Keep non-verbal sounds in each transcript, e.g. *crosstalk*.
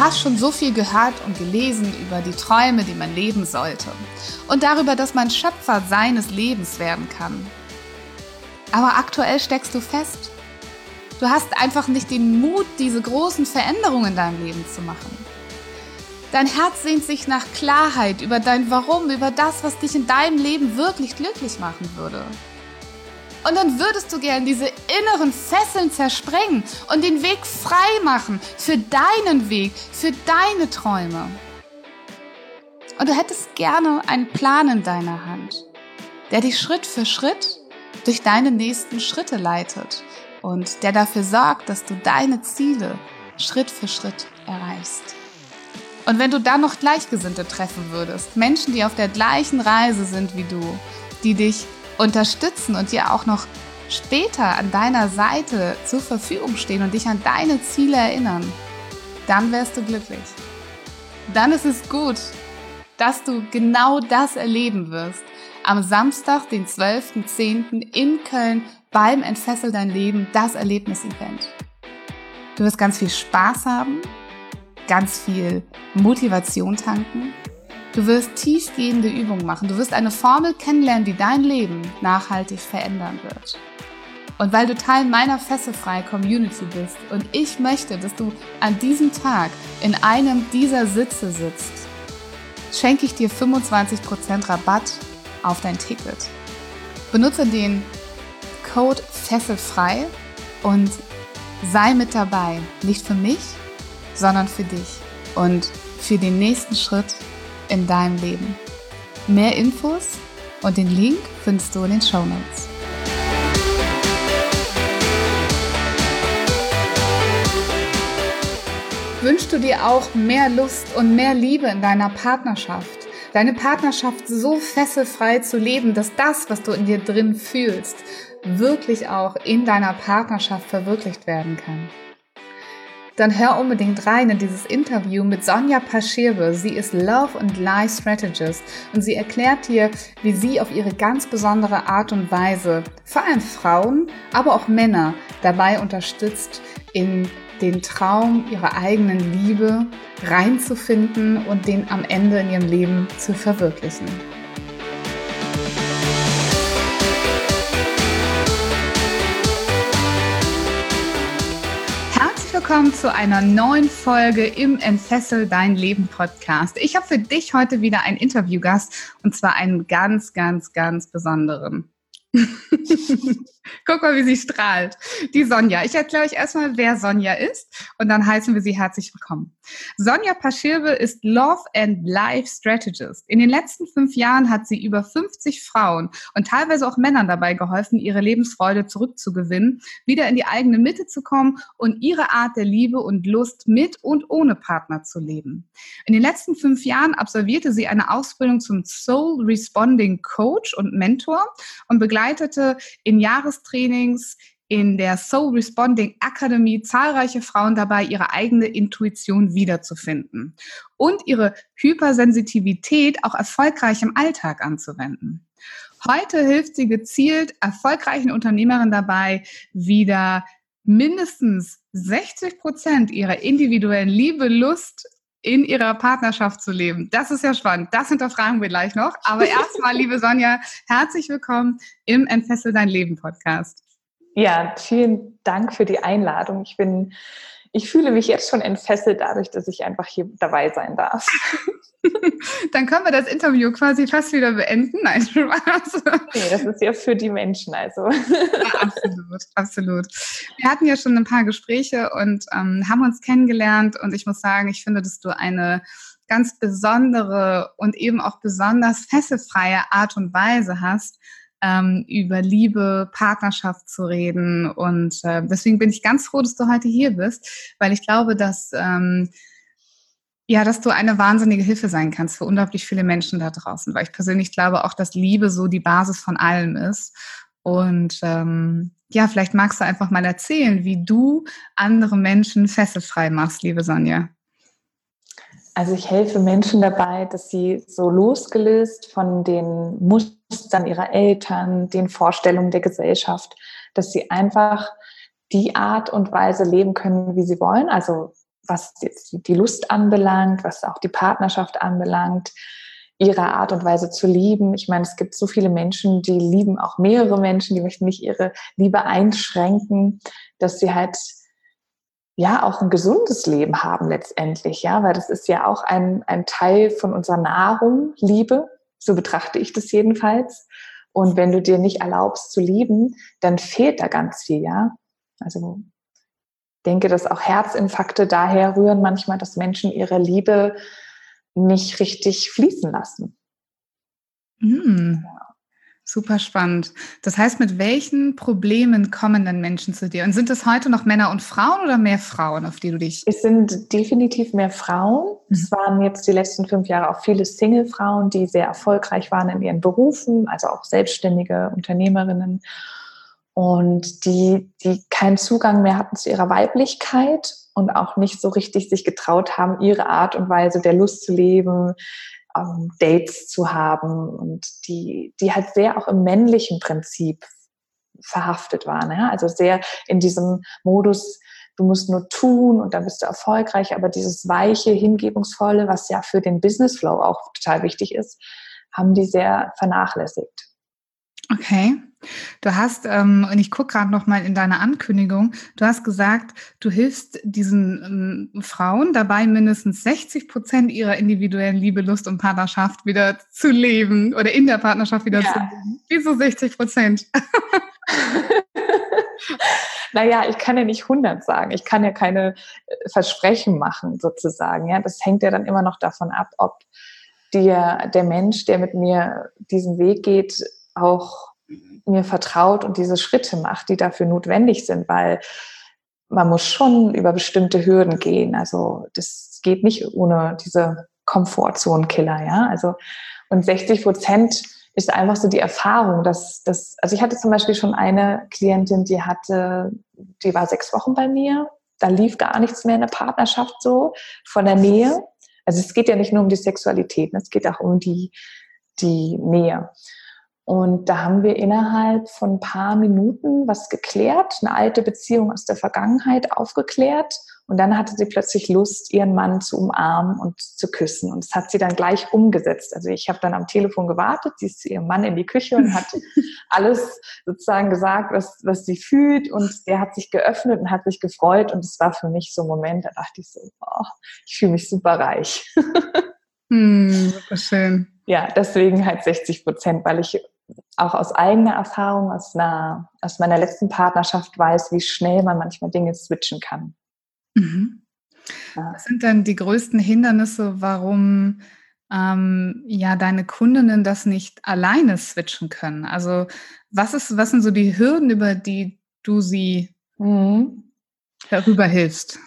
Hast schon so viel gehört und gelesen über die Träume, die man leben sollte und darüber, dass man Schöpfer seines Lebens werden kann. Aber aktuell steckst du fest. Du hast einfach nicht den Mut, diese großen Veränderungen in deinem Leben zu machen. Dein Herz sehnt sich nach Klarheit über dein Warum, über das, was dich in deinem Leben wirklich glücklich machen würde. Und dann würdest du gern diese inneren Fesseln zersprengen und den Weg frei machen für deinen Weg, für deine Träume. Und du hättest gerne einen Plan in deiner Hand, der dich Schritt für Schritt durch deine nächsten Schritte leitet und der dafür sorgt, dass du deine Ziele Schritt für Schritt erreichst. Und wenn du dann noch Gleichgesinnte treffen würdest, Menschen, die auf der gleichen Reise sind wie du, die dich unterstützen und dir auch noch später an deiner Seite zur Verfügung stehen und dich an deine Ziele erinnern, dann wärst du glücklich. Dann ist es gut, dass du genau das erleben wirst. Am Samstag, den 12.10. in Köln beim Entfessel dein Leben, das Erlebnis-Event. Du wirst ganz viel Spaß haben, ganz viel Motivation tanken Du wirst tiefgehende Übungen machen. Du wirst eine Formel kennenlernen, die dein Leben nachhaltig verändern wird. Und weil du Teil meiner fesselfreien Community bist und ich möchte, dass du an diesem Tag in einem dieser Sitze sitzt, schenke ich dir 25% Rabatt auf dein Ticket. Benutze den Code Fesselfrei und sei mit dabei. Nicht für mich, sondern für dich und für den nächsten Schritt in deinem Leben. Mehr Infos und den Link findest du in den Show Notes. Wünschst du dir auch mehr Lust und mehr Liebe in deiner Partnerschaft? Deine Partnerschaft so fesselfrei zu leben, dass das, was du in dir drin fühlst, wirklich auch in deiner Partnerschaft verwirklicht werden kann dann hör unbedingt rein in dieses Interview mit Sonja Paschirbe. Sie ist Love and Life Strategist und sie erklärt dir, wie sie auf ihre ganz besondere Art und Weise vor allem Frauen, aber auch Männer dabei unterstützt, in den Traum ihrer eigenen Liebe reinzufinden und den am Ende in ihrem Leben zu verwirklichen. Willkommen zu einer neuen Folge im Entfessel dein Leben Podcast. Ich habe für dich heute wieder einen Interviewgast und zwar einen ganz, ganz, ganz besonderen. *laughs* Guck mal, wie sie strahlt. Die Sonja. Ich erkläre euch erstmal, wer Sonja ist und dann heißen wir sie herzlich willkommen. Sonja Paschirbe ist Love and Life Strategist. In den letzten fünf Jahren hat sie über 50 Frauen und teilweise auch Männern dabei geholfen, ihre Lebensfreude zurückzugewinnen, wieder in die eigene Mitte zu kommen und ihre Art der Liebe und Lust mit und ohne Partner zu leben. In den letzten fünf Jahren absolvierte sie eine Ausbildung zum Soul Responding Coach und Mentor und begleitete in Jahrestrainings in der Soul Responding Academy zahlreiche Frauen dabei, ihre eigene Intuition wiederzufinden und ihre Hypersensitivität auch erfolgreich im Alltag anzuwenden. Heute hilft sie gezielt erfolgreichen Unternehmerinnen dabei, wieder mindestens 60 Prozent ihrer individuellen Liebe, Lust in ihrer Partnerschaft zu leben. Das ist ja spannend. Das hinterfragen wir gleich noch. Aber *laughs* erstmal, liebe Sonja, herzlich willkommen im Entfessel dein Leben Podcast. Ja, vielen Dank für die Einladung. Ich bin, ich fühle mich jetzt schon entfesselt dadurch, dass ich einfach hier dabei sein darf. *laughs* Dann können wir das Interview quasi fast wieder beenden. Nein, Spaß. Nee, das ist ja für die Menschen, also. Ja, absolut, absolut. Wir hatten ja schon ein paar Gespräche und ähm, haben uns kennengelernt und ich muss sagen, ich finde, dass du eine ganz besondere und eben auch besonders fesselfreie Art und Weise hast, ähm, über Liebe, Partnerschaft zu reden. Und äh, deswegen bin ich ganz froh, dass du heute hier bist, weil ich glaube, dass ähm, Ja, dass du eine wahnsinnige Hilfe sein kannst für unglaublich viele Menschen da draußen, weil ich persönlich glaube auch, dass Liebe so die Basis von allem ist. Und ähm, ja, vielleicht magst du einfach mal erzählen, wie du andere Menschen fesselfrei machst, liebe Sonja. Also ich helfe Menschen dabei, dass sie so losgelöst von den Mustern ihrer Eltern, den Vorstellungen der Gesellschaft, dass sie einfach die Art und Weise leben können, wie sie wollen. Also was jetzt die Lust anbelangt, was auch die Partnerschaft anbelangt, ihre Art und Weise zu lieben. Ich meine, es gibt so viele Menschen, die lieben auch mehrere Menschen, die möchten nicht ihre Liebe einschränken, dass sie halt ja auch ein gesundes Leben haben letztendlich, ja, weil das ist ja auch ein, ein Teil von unserer Nahrung, Liebe, so betrachte ich das jedenfalls. Und wenn du dir nicht erlaubst zu lieben, dann fehlt da ganz viel, ja. Also denke, dass auch Herzinfarkte daher rühren manchmal, dass Menschen ihre Liebe nicht richtig fließen lassen. Mm, super spannend. Das heißt, mit welchen Problemen kommen denn Menschen zu dir? Und sind es heute noch Männer und Frauen oder mehr Frauen, auf die du dich? Es sind definitiv mehr Frauen. Mhm. Es waren jetzt die letzten fünf Jahre auch viele Single-Frauen, die sehr erfolgreich waren in ihren Berufen, also auch selbstständige Unternehmerinnen und die, die keinen Zugang mehr hatten zu ihrer Weiblichkeit und auch nicht so richtig sich getraut haben, ihre Art und Weise der Lust zu leben, ähm, Dates zu haben und die, die halt sehr auch im männlichen Prinzip verhaftet waren. Ja? Also sehr in diesem Modus, du musst nur tun und dann bist du erfolgreich, aber dieses weiche, hingebungsvolle, was ja für den Business Flow auch total wichtig ist, haben die sehr vernachlässigt. Okay. Du hast, ähm, und ich gucke gerade noch mal in deiner Ankündigung, du hast gesagt, du hilfst diesen ähm, Frauen dabei, mindestens 60 Prozent ihrer individuellen Liebe, Lust und Partnerschaft wieder zu leben oder in der Partnerschaft wieder ja. zu leben. Wieso 60 Prozent? *laughs* naja, ich kann ja nicht 100 sagen. Ich kann ja keine äh, Versprechen machen, sozusagen. Ja, das hängt ja dann immer noch davon ab, ob dir der Mensch, der mit mir diesen Weg geht, auch mir vertraut und diese Schritte macht, die dafür notwendig sind, weil man muss schon über bestimmte Hürden gehen. Also das geht nicht ohne diese Komfortzonenkiller, ja. Also und 60 Prozent ist einfach so die Erfahrung, dass das, also ich hatte zum Beispiel schon eine Klientin, die hatte, die war sechs Wochen bei mir, da lief gar nichts mehr in der Partnerschaft so von der Nähe. Also es geht ja nicht nur um die Sexualität, es geht auch um die, die Nähe. Und da haben wir innerhalb von ein paar Minuten was geklärt, eine alte Beziehung aus der Vergangenheit aufgeklärt. Und dann hatte sie plötzlich Lust, ihren Mann zu umarmen und zu küssen. Und das hat sie dann gleich umgesetzt. Also ich habe dann am Telefon gewartet, sie ist zu ihrem Mann in die Küche und hat *laughs* alles sozusagen gesagt, was, was sie fühlt. Und der hat sich geöffnet und hat sich gefreut. Und es war für mich so ein Moment, da dachte ich so, oh, ich fühle mich super reich. *laughs* hm, super schön. Ja, deswegen halt 60 Prozent, weil ich auch aus eigener Erfahrung, aus, einer, aus meiner letzten Partnerschaft weiß, wie schnell man manchmal Dinge switchen kann. Mhm. Ja. Was sind denn die größten Hindernisse, warum ähm, ja deine Kundinnen das nicht alleine switchen können? Also was ist, was sind so die Hürden, über die du sie mhm. darüber hilfst?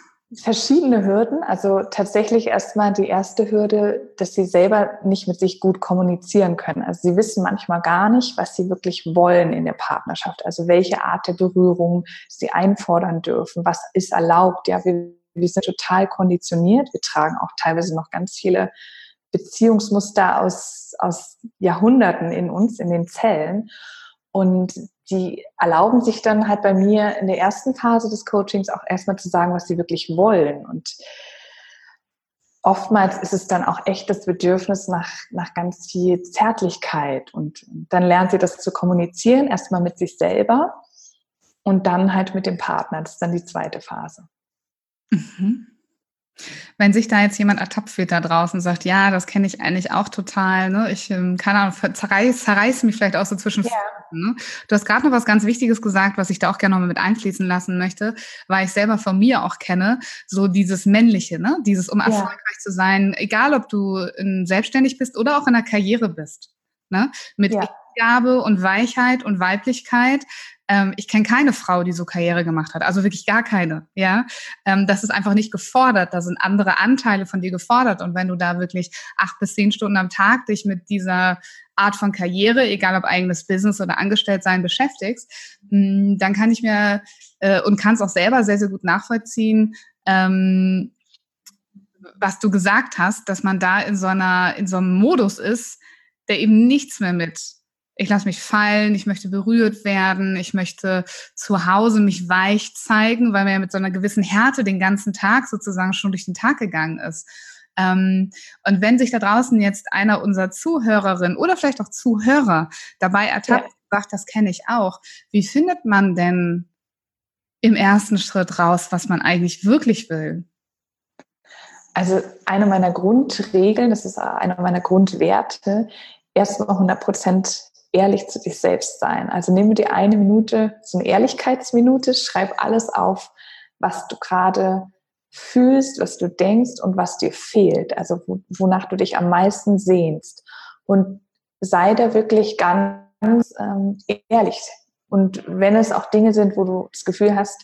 Verschiedene Hürden. Also tatsächlich erstmal die erste Hürde, dass sie selber nicht mit sich gut kommunizieren können. Also sie wissen manchmal gar nicht, was sie wirklich wollen in der Partnerschaft. Also welche Art der Berührung sie einfordern dürfen. Was ist erlaubt? Ja, wir, wir sind total konditioniert. Wir tragen auch teilweise noch ganz viele Beziehungsmuster aus, aus Jahrhunderten in uns, in den Zellen. Und die erlauben sich dann halt bei mir in der ersten Phase des Coachings auch erstmal zu sagen, was sie wirklich wollen. Und oftmals ist es dann auch echt das Bedürfnis nach, nach ganz viel Zärtlichkeit. Und dann lernt sie das zu kommunizieren, erstmal mit sich selber und dann halt mit dem Partner. Das ist dann die zweite Phase. Mhm. Wenn sich da jetzt jemand ertappt wird da draußen und sagt, ja, das kenne ich eigentlich auch total, ne? ich, ähm, keine Ahnung, zerreiß, zerreiß mich vielleicht auch so zwischen. Ja. Ne? Du hast gerade noch was ganz Wichtiges gesagt, was ich da auch gerne noch mit einfließen lassen möchte, weil ich selber von mir auch kenne, so dieses Männliche, ne? dieses, um ja. erfolgreich zu sein, egal ob du selbstständig bist oder auch in der Karriere bist. Ne? Mit ja. Gabe und Weichheit und Weiblichkeit ähm, ich kenne keine Frau, die so Karriere gemacht hat. Also wirklich gar keine. Ja, ähm, das ist einfach nicht gefordert. Da sind andere Anteile von dir gefordert. Und wenn du da wirklich acht bis zehn Stunden am Tag dich mit dieser Art von Karriere, egal ob eigenes Business oder Angestelltsein beschäftigst, mm, dann kann ich mir äh, und kann es auch selber sehr, sehr gut nachvollziehen, ähm, was du gesagt hast, dass man da in so einer, in so einem Modus ist, der eben nichts mehr mit ich lasse mich fallen, ich möchte berührt werden, ich möchte zu Hause mich weich zeigen, weil man ja mit so einer gewissen Härte den ganzen Tag sozusagen schon durch den Tag gegangen ist. Ähm, und wenn sich da draußen jetzt einer unserer Zuhörerinnen oder vielleicht auch Zuhörer dabei ertappt, ja. sagt, das kenne ich auch, wie findet man denn im ersten Schritt raus, was man eigentlich wirklich will? Also eine meiner Grundregeln, das ist einer meiner Grundwerte, erstmal 100 Prozent ehrlich zu dich selbst sein. Also nimm dir eine Minute, so eine Ehrlichkeitsminute, schreib alles auf, was du gerade fühlst, was du denkst und was dir fehlt, also wonach du dich am meisten sehnst. Und sei da wirklich ganz ähm, ehrlich. Und wenn es auch Dinge sind, wo du das Gefühl hast,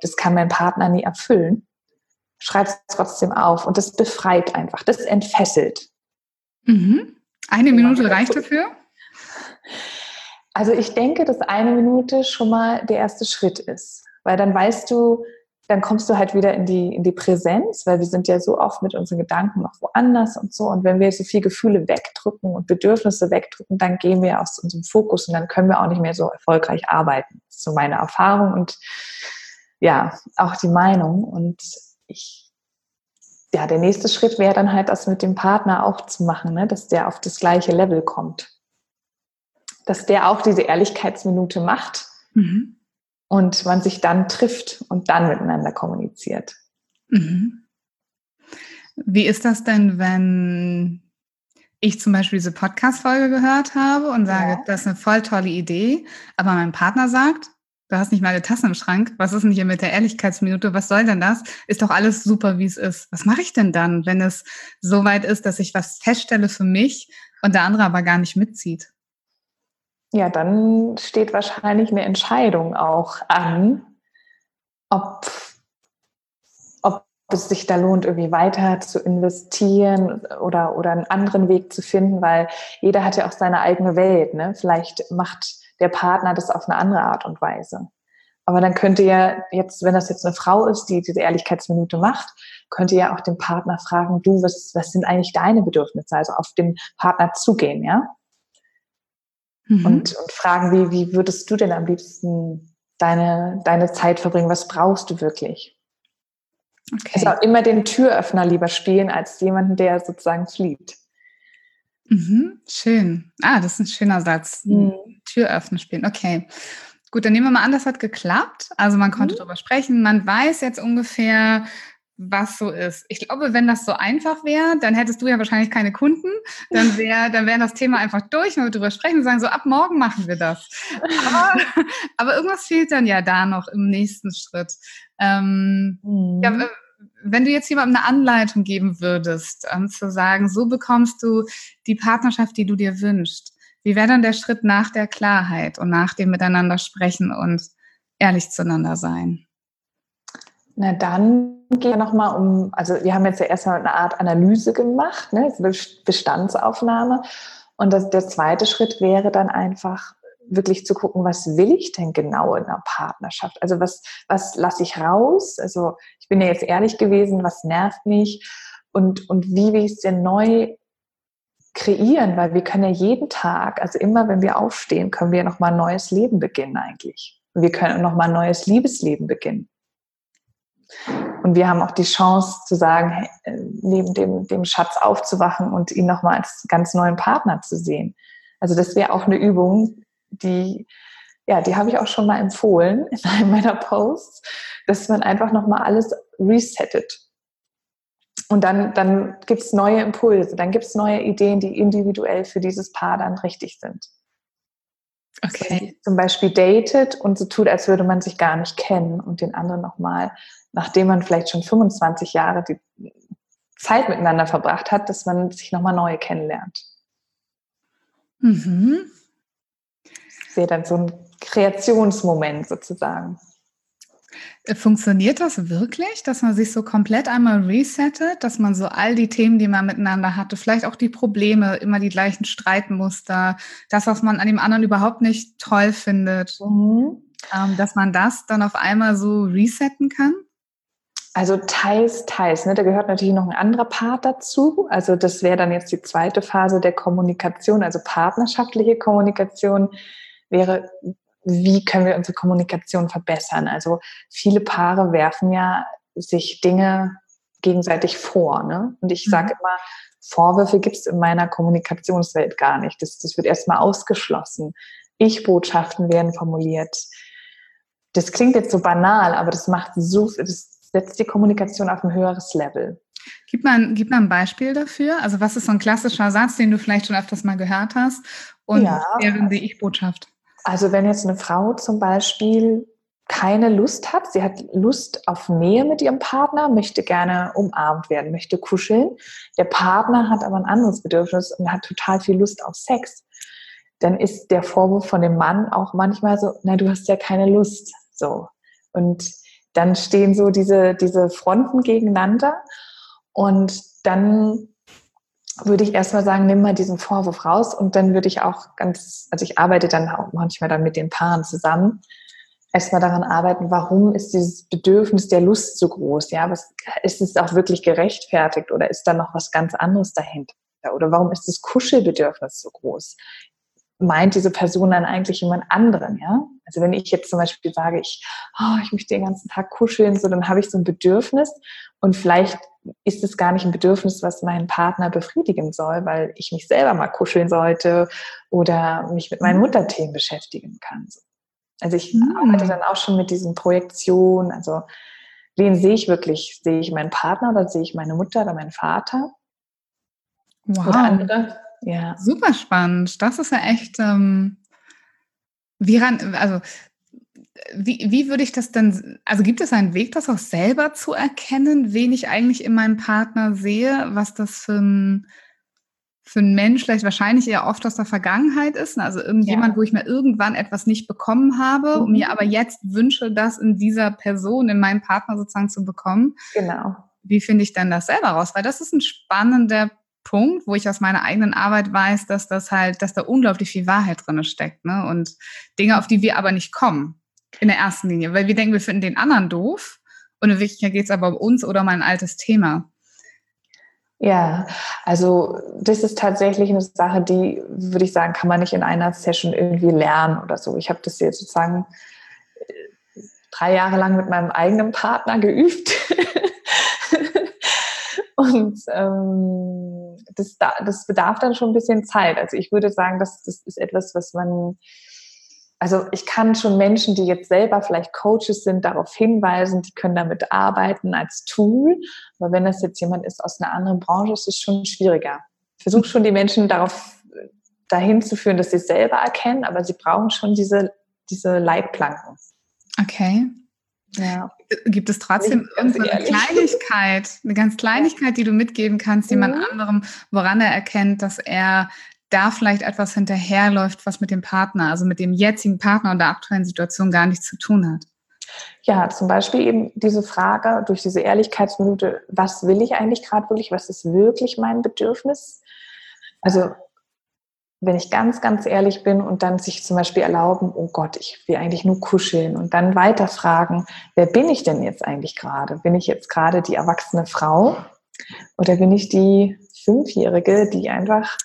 das kann mein Partner nie erfüllen, schreib es trotzdem auf. Und das befreit einfach, das entfesselt. Mhm. Eine Minute reicht dafür? Also ich denke, dass eine Minute schon mal der erste Schritt ist, weil dann weißt du, dann kommst du halt wieder in die, in die Präsenz, weil wir sind ja so oft mit unseren Gedanken noch woanders und so. Und wenn wir so viele Gefühle wegdrücken und Bedürfnisse wegdrücken, dann gehen wir aus unserem Fokus und dann können wir auch nicht mehr so erfolgreich arbeiten. Das ist so meine Erfahrung und ja, auch die Meinung. Und ich, ja, der nächste Schritt wäre dann halt, das mit dem Partner auch zu machen, ne? dass der auf das gleiche Level kommt dass der auch diese Ehrlichkeitsminute macht mhm. und man sich dann trifft und dann miteinander kommuniziert. Mhm. Wie ist das denn, wenn ich zum Beispiel diese Podcast-Folge gehört habe und sage, ja. das ist eine voll tolle Idee, aber mein Partner sagt, du hast nicht mal eine Tasse im Schrank, was ist denn hier mit der Ehrlichkeitsminute, was soll denn das? Ist doch alles super, wie es ist. Was mache ich denn dann, wenn es so weit ist, dass ich was feststelle für mich und der andere aber gar nicht mitzieht? Ja, dann steht wahrscheinlich eine Entscheidung auch an, ob, ob es sich da lohnt, irgendwie weiter zu investieren oder, oder einen anderen Weg zu finden, weil jeder hat ja auch seine eigene Welt. Ne? Vielleicht macht der Partner das auf eine andere Art und Weise. Aber dann könnte ja jetzt, wenn das jetzt eine Frau ist, die diese Ehrlichkeitsminute macht, könnte ja auch den Partner fragen, du, was, was sind eigentlich deine Bedürfnisse? Also auf den Partner zugehen, ja? Mhm. und, und fragen, wie, wie würdest du denn am liebsten deine, deine Zeit verbringen? Was brauchst du wirklich? Okay. Also immer den Türöffner lieber spielen als jemanden, der sozusagen flieht. Mhm, schön. Ah, das ist ein schöner Satz. Mhm. Türöffner spielen. Okay. Gut, dann nehmen wir mal an, das hat geklappt. Also man konnte mhm. darüber sprechen. Man weiß jetzt ungefähr, was so ist. Ich glaube, wenn das so einfach wäre, dann hättest du ja wahrscheinlich keine Kunden. Dann wäre dann wäre das Thema einfach durch, wenn wir darüber sprechen und sagen, so ab morgen machen wir das. Aber, *laughs* aber irgendwas fehlt dann ja da noch im nächsten Schritt. Ähm, mhm. ja, wenn du jetzt jemandem eine Anleitung geben würdest, um zu sagen, so bekommst du die Partnerschaft, die du dir wünschst, wie wäre dann der Schritt nach der Klarheit und nach dem Miteinander sprechen und ehrlich zueinander sein? Na dann geht es nochmal um, also wir haben jetzt ja erstmal eine Art Analyse gemacht, ne, Bestandsaufnahme. Und das, der zweite Schritt wäre dann einfach wirklich zu gucken, was will ich denn genau in einer Partnerschaft? Also was, was lasse ich raus? Also ich bin ja jetzt ehrlich gewesen, was nervt mich? Und, und wie will ich es denn neu kreieren? Weil wir können ja jeden Tag, also immer wenn wir aufstehen, können wir nochmal ein neues Leben beginnen eigentlich. Wir können nochmal ein neues Liebesleben beginnen. Und wir haben auch die Chance zu sagen, neben dem, dem Schatz aufzuwachen und ihn nochmal als ganz neuen Partner zu sehen. Also das wäre auch eine Übung, die, ja, die habe ich auch schon mal empfohlen *laughs* in einem meiner Posts, dass man einfach nochmal alles resettet. Und dann, dann gibt es neue Impulse, dann gibt es neue Ideen, die individuell für dieses Paar dann richtig sind. Okay. Zum Beispiel datet und so tut, als würde man sich gar nicht kennen und den anderen nochmal nachdem man vielleicht schon 25 Jahre die Zeit miteinander verbracht hat, dass man sich nochmal neu kennenlernt. Mhm. Ich sehe dann so ein Kreationsmoment sozusagen. Äh, funktioniert das wirklich, dass man sich so komplett einmal resettet, dass man so all die Themen, die man miteinander hatte, vielleicht auch die Probleme, immer die gleichen Streitmuster, das, was man an dem anderen überhaupt nicht toll findet, mhm. ähm, dass man das dann auf einmal so resetten kann? Also teils, teils. Ne? Da gehört natürlich noch ein anderer Part dazu. Also das wäre dann jetzt die zweite Phase der Kommunikation, also partnerschaftliche Kommunikation wäre wie können wir unsere Kommunikation verbessern. Also viele Paare werfen ja sich Dinge gegenseitig vor. Ne? Und ich sage mhm. immer, Vorwürfe gibt es in meiner Kommunikationswelt gar nicht. Das, das wird erstmal ausgeschlossen. Ich-Botschaften werden formuliert. Das klingt jetzt so banal, aber das macht so, das setzt die Kommunikation auf ein höheres Level. Gib mal, gib mal ein Beispiel dafür. Also was ist so ein klassischer Satz, den du vielleicht schon öfters mal gehört hast? Und ja, wäre die Ich-Botschaft? Also wenn jetzt eine Frau zum Beispiel keine Lust hat, sie hat Lust auf Nähe mit ihrem Partner, möchte gerne umarmt werden, möchte kuscheln, der Partner hat aber ein anderes Bedürfnis und hat total viel Lust auf Sex, dann ist der Vorwurf von dem Mann auch manchmal so, na, du hast ja keine Lust, so. Und dann stehen so diese, diese Fronten gegeneinander und dann würde ich erstmal sagen, nimm mal diesen Vorwurf raus und dann würde ich auch ganz, also ich arbeite dann auch manchmal dann mit den Paaren zusammen, erstmal daran arbeiten, warum ist dieses Bedürfnis der Lust so groß? Ja, was, ist es auch wirklich gerechtfertigt oder ist da noch was ganz anderes dahinter? Oder warum ist das Kuschelbedürfnis so groß? Meint diese Person dann eigentlich jemand anderen, ja? Also wenn ich jetzt zum Beispiel sage, ich, oh, ich möchte den ganzen Tag kuscheln, so dann habe ich so ein Bedürfnis und vielleicht ist es gar nicht ein Bedürfnis, was meinen Partner befriedigen soll, weil ich mich selber mal kuscheln sollte oder mich mit meinen mhm. Mutterthemen beschäftigen kann. Also ich mhm. arbeite dann auch schon mit diesen Projektionen, also wen sehe ich wirklich? Sehe ich meinen Partner oder sehe ich meine Mutter oder meinen Vater? Wow. Oder andere? Ja. Super spannend. Das ist ja echt, ähm, wie ran, also wie, wie würde ich das denn, also gibt es einen Weg, das auch selber zu erkennen, wen ich eigentlich in meinem Partner sehe, was das für ein, für ein Mensch vielleicht wahrscheinlich eher oft aus der Vergangenheit ist, also irgendjemand, ja. wo ich mir irgendwann etwas nicht bekommen habe mhm. und mir aber jetzt wünsche, das in dieser Person, in meinem Partner sozusagen zu bekommen. Genau. Wie finde ich denn das selber raus? Weil das ist ein spannender Punkt, wo ich aus meiner eigenen Arbeit weiß, dass das halt, dass da unglaublich viel Wahrheit drin steckt, ne? Und Dinge, auf die wir aber nicht kommen in der ersten Linie, weil wir denken, wir finden den anderen doof und in Wirklichkeit geht es aber um uns oder um ein altes Thema. Ja, also das ist tatsächlich eine Sache, die, würde ich sagen, kann man nicht in einer Session irgendwie lernen oder so. Ich habe das jetzt sozusagen äh, drei Jahre lang mit meinem eigenen Partner geübt. *laughs* Und ähm, das, das bedarf dann schon ein bisschen Zeit. Also ich würde sagen, das, das ist etwas, was man, also ich kann schon Menschen, die jetzt selber vielleicht Coaches sind, darauf hinweisen, die können damit arbeiten als Tool. Aber wenn das jetzt jemand ist aus einer anderen Branche, ist es schon schwieriger. Ich versuche schon die Menschen darauf dahin zu führen, dass sie es selber erkennen, aber sie brauchen schon diese, diese Leitplanken. Okay. Ja. Gibt es trotzdem irgendeine Kleinigkeit, eine ganz Kleinigkeit, die du mitgeben kannst, jemand mhm. anderem, woran er erkennt, dass er da vielleicht etwas hinterherläuft, was mit dem Partner, also mit dem jetzigen Partner und der aktuellen Situation gar nichts zu tun hat? Ja, zum Beispiel eben diese Frage durch diese Ehrlichkeitsminute, was will ich eigentlich gerade wirklich, was ist wirklich mein Bedürfnis? Also wenn ich ganz, ganz ehrlich bin und dann sich zum Beispiel erlauben, oh Gott, ich will eigentlich nur kuscheln und dann weiterfragen, wer bin ich denn jetzt eigentlich gerade? Bin ich jetzt gerade die erwachsene Frau oder bin ich die Fünfjährige, die einfach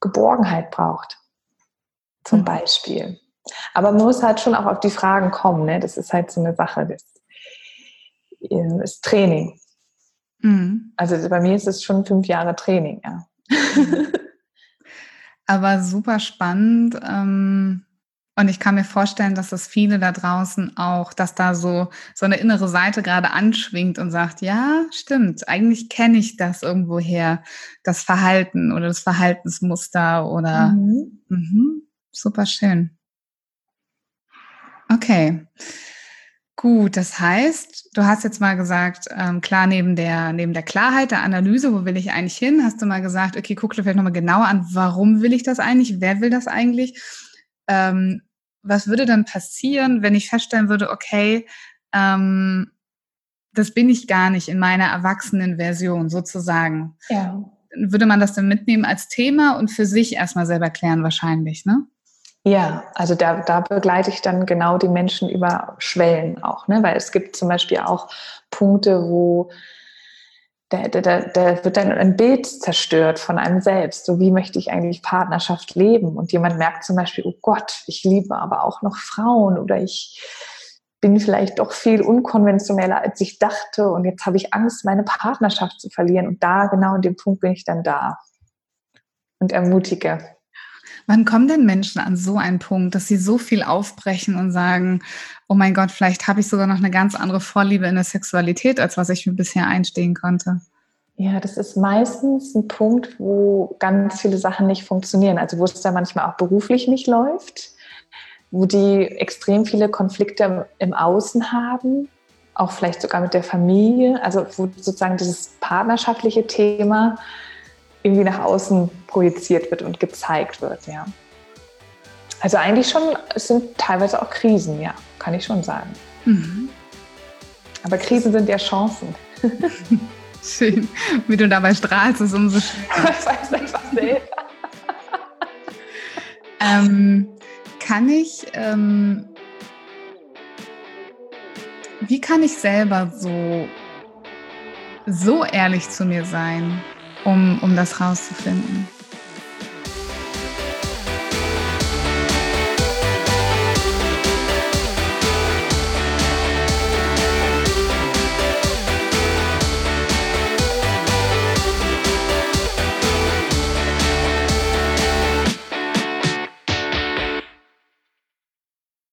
Geborgenheit braucht? Zum mhm. Beispiel. Aber man muss halt schon auch auf die Fragen kommen. Ne? Das ist halt so eine Sache. Das ist Training. Mhm. Also bei mir ist es schon fünf Jahre Training, ja. Mhm. *laughs* Aber super spannend. Ähm, und ich kann mir vorstellen, dass das viele da draußen auch, dass da so, so eine innere Seite gerade anschwingt und sagt, ja, stimmt, eigentlich kenne ich das irgendwoher, das Verhalten oder das Verhaltensmuster oder mhm. Mhm, super schön. Okay. Gut, das heißt, du hast jetzt mal gesagt, ähm, klar, neben der, neben der Klarheit der Analyse, wo will ich eigentlich hin, hast du mal gesagt, okay, guck dir vielleicht nochmal genauer an, warum will ich das eigentlich, wer will das eigentlich? Ähm, was würde dann passieren, wenn ich feststellen würde, okay, ähm, das bin ich gar nicht in meiner erwachsenen Version sozusagen. Ja. Würde man das dann mitnehmen als Thema und für sich erstmal selber klären wahrscheinlich, ne? Ja, also da, da begleite ich dann genau die Menschen über Schwellen auch, ne? weil es gibt zum Beispiel auch Punkte, wo da, da, da wird dann ein Bild zerstört von einem selbst. So wie möchte ich eigentlich Partnerschaft leben? Und jemand merkt zum Beispiel, oh Gott, ich liebe aber auch noch Frauen oder ich bin vielleicht doch viel unkonventioneller, als ich dachte und jetzt habe ich Angst, meine Partnerschaft zu verlieren. Und da, genau in dem Punkt bin ich dann da und ermutige. Wann kommen denn Menschen an so einen Punkt, dass sie so viel aufbrechen und sagen, oh mein Gott, vielleicht habe ich sogar noch eine ganz andere Vorliebe in der Sexualität, als was ich mir bisher einstehen konnte? Ja, das ist meistens ein Punkt, wo ganz viele Sachen nicht funktionieren. Also wo es da manchmal auch beruflich nicht läuft wo die extrem viele Konflikte im Außen haben, auch vielleicht sogar mit der Familie, also wo sozusagen dieses partnerschaftliche Thema irgendwie nach außen projiziert wird und gezeigt wird, ja. Also eigentlich schon, es sind teilweise auch Krisen, ja, kann ich schon sagen. Mhm. Aber Krisen sind ja Chancen. *laughs* Schön. Wie du dabei strahlst, ist umso schöner. *laughs* Ich weiß einfach selber. ähm, kann ich, ähm, wie kann ich selber so, so ehrlich zu mir sein, um, um das rauszufinden?